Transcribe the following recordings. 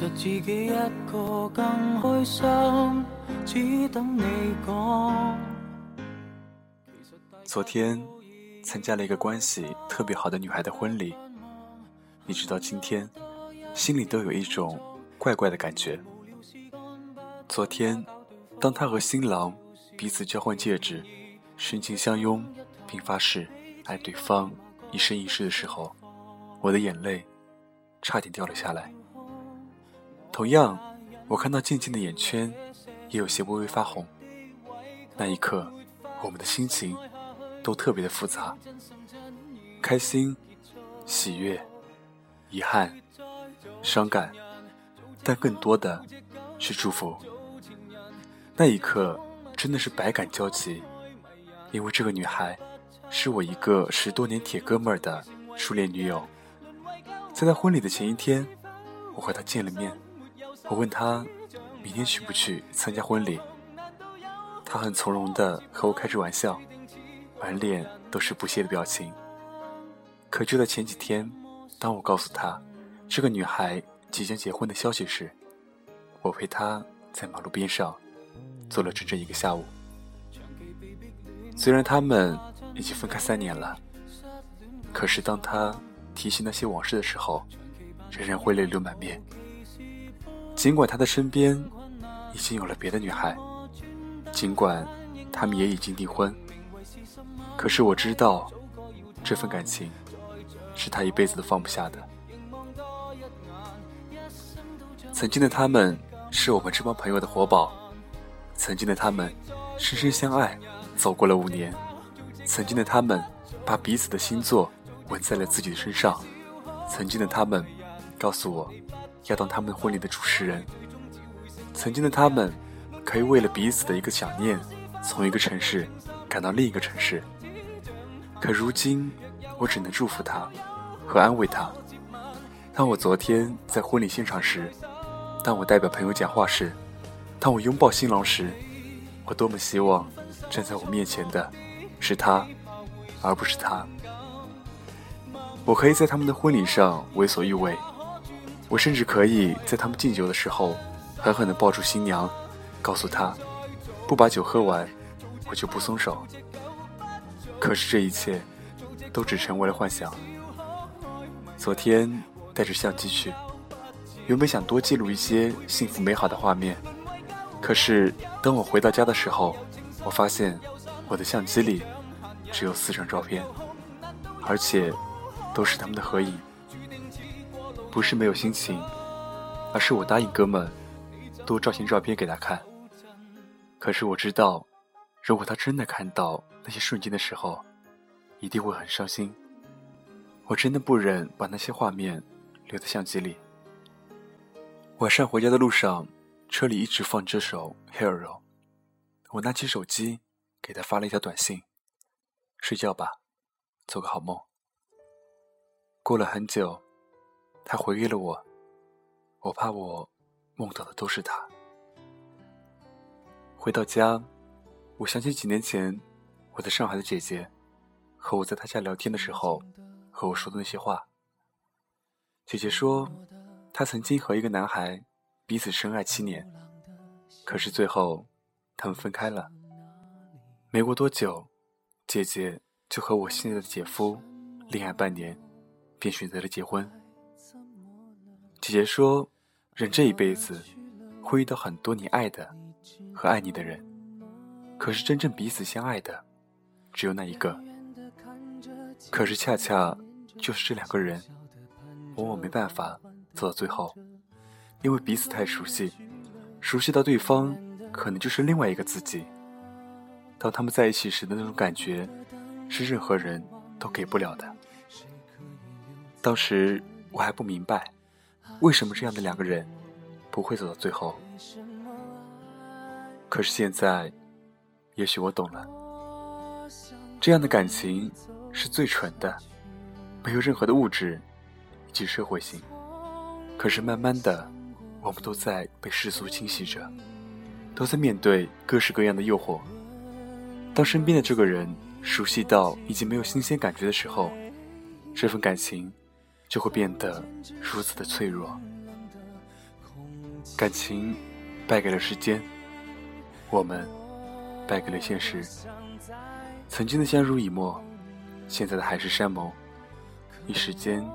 其实自己一个更开心，只等你讲。昨天参加了一个关系特别好的女孩的婚礼，一直到今天，心里都有一种怪怪的感觉。昨天，当她和新郎彼此交换戒指，深情相拥，并发誓爱对方一生一世的时候，我的眼泪差点掉了下来。同样，我看到静静的眼圈也有些微微发红。那一刻，我们的心情都特别的复杂，开心、喜悦、遗憾、伤感，但更多的是祝福。那一刻真的是百感交集，因为这个女孩是我一个十多年铁哥们儿的初恋女友。在她婚礼的前一天，我和她见了面。我问他明天去不去参加婚礼，他很从容的和我开着玩笑，满脸都是不屑的表情。可就在前几天，当我告诉他这个女孩即将结婚的消息时，我陪他在马路边上坐了整整一个下午。虽然他们已经分开三年了，可是当他提起那些往事的时候，仍然会泪流满面。尽管他的身边已经有了别的女孩，尽管他们也已经订婚，可是我知道，这份感情是他一辈子都放不下的。曾经的他们是我们这帮朋友的活宝，曾经的他们深深相爱，走过了五年，曾经的他们把彼此的星座纹在了自己的身上，曾经的他们告诉我。要当他们婚礼的主持人。曾经的他们，可以为了彼此的一个想念，从一个城市赶到另一个城市。可如今，我只能祝福他和安慰他。当我昨天在婚礼现场时，当我代表朋友讲话时，当我拥抱新郎时，我多么希望站在我面前的是他，而不是他。我可以在他们的婚礼上为所欲为。我甚至可以在他们敬酒的时候，狠狠地抱住新娘，告诉她，不把酒喝完，我就不松手。可是这一切，都只成为了幻想。昨天带着相机去，原本想多记录一些幸福美好的画面，可是等我回到家的时候，我发现我的相机里只有四张照片，而且都是他们的合影。不是没有心情，而是我答应哥们多照些照片给他看。可是我知道，如果他真的看到那些瞬间的时候，一定会很伤心。我真的不忍把那些画面留在相机里。晚上回家的路上，车里一直放这首《Hero》，我拿起手机给他发了一条短信：“睡觉吧，做个好梦。”过了很久。他回给了我，我怕我梦到的都是他。回到家，我想起几年前我在上海的姐姐和我在她家聊天的时候和我说的那些话。姐姐说，她曾经和一个男孩彼此深爱七年，可是最后他们分开了。没过多久，姐姐就和我现在的姐夫恋爱半年，便选择了结婚。姐姐说：“人这一辈子会遇到很多你爱的和爱你的人，可是真正彼此相爱的只有那一个。可是恰恰就是这两个人，往往没办法走到最后，因为彼此太熟悉，熟悉到对方可能就是另外一个自己。当他们在一起时的那种感觉，是任何人都给不了的。当时我还不明白。”为什么这样的两个人不会走到最后？可是现在，也许我懂了。这样的感情是最纯的，没有任何的物质以及社会性。可是慢慢的，我们都在被世俗侵袭着，都在面对各式各样的诱惑。当身边的这个人熟悉到已经没有新鲜感觉的时候，这份感情。就会变得如此的脆弱。感情败给了时间，我们败给了现实。曾经的相濡以沫，现在的海誓山盟，一时间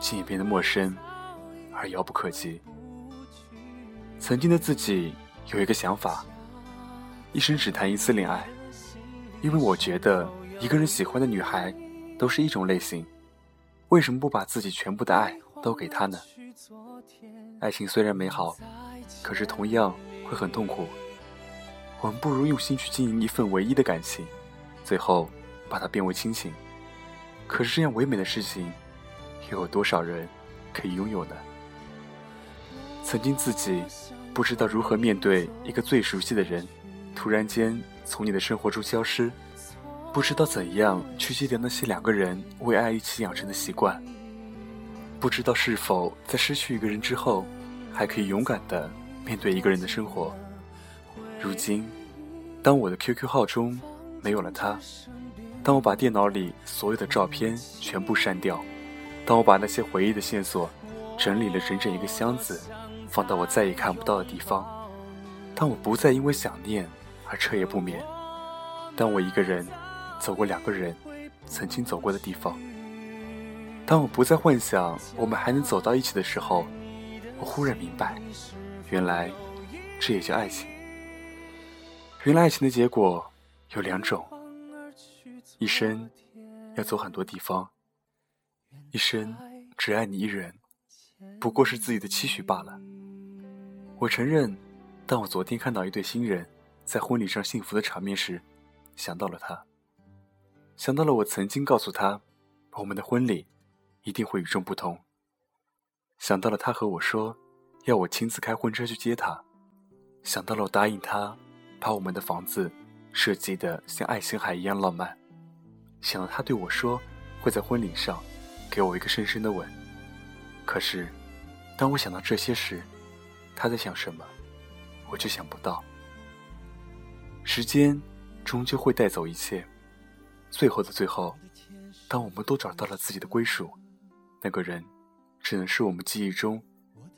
竟也变得陌生而遥不可及。曾经的自己有一个想法，一生只谈一次恋爱，因为我觉得一个人喜欢的女孩都是一种类型，为什么不把自己全部的爱都给她呢？爱情虽然美好，可是同样会很痛苦。我们不如用心去经营一份唯一的感情，最后把它变为亲情。可是这样唯美的事情，又有多少人可以拥有呢？曾经自己不知道如何面对一个最熟悉的人，突然间从你的生活中消失，不知道怎样去戒掉那些两个人为爱一起养成的习惯。不知道是否在失去一个人之后，还可以勇敢的面对一个人的生活。如今，当我的 QQ 号中没有了他，当我把电脑里所有的照片全部删掉，当我把那些回忆的线索整理了整整一个箱子，放到我再也看不到的地方，当我不再因为想念而彻夜不眠，当我一个人走过两个人曾经走过的地方。当我不再幻想我们还能走到一起的时候，我忽然明白，原来这也叫爱情。原来爱情的结果有两种：一生要走很多地方，一生只爱你一人，不过是自己的期许罢了。我承认，当我昨天看到一对新人在婚礼上幸福的场面时，想到了他，想到了我曾经告诉他，我们的婚礼。一定会与众不同。想到了他和我说，要我亲自开婚车去接他；想到了我答应他，把我们的房子设计的像爱琴海一样浪漫；想到他对我说，会在婚礼上给我一个深深的吻。可是，当我想到这些时，他在想什么，我就想不到。时间终究会带走一切，最后的最后，当我们都找到了自己的归属。那个人，只能是我们记忆中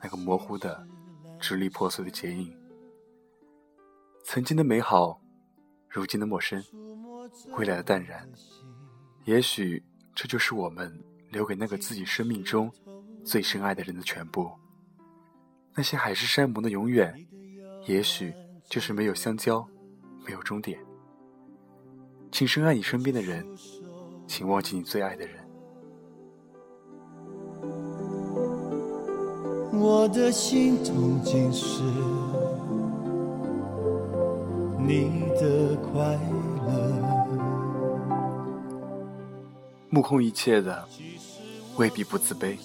那个模糊的、支离破碎的剪影。曾经的美好，如今的陌生，未来的淡然。也许这就是我们留给那个自己生命中最深爱的人的全部。那些海誓山盟的永远，也许就是没有相交，没有终点。请深爱你身边的人，请忘记你最爱的人。我的心痛尽是你的快乐。目空一切的未必不自卑，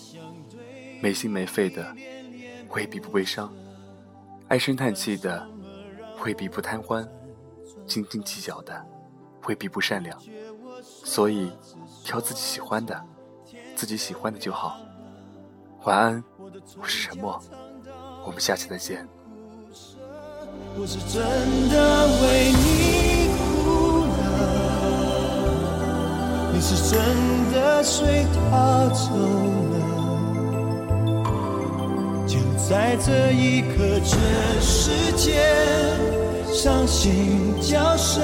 没心没肺的未必不悲伤，唉声叹气的未必不贪欢，斤斤计较的未必不善良。所以，挑自己喜欢的，自己喜欢的就好。晚安，我是沉默，我们下期再见。我是真的为你哭了，你是真的随他走了，就在这一刻，全世界伤心叫声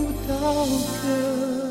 how.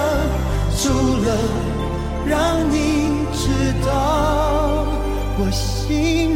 住了让你知道我心。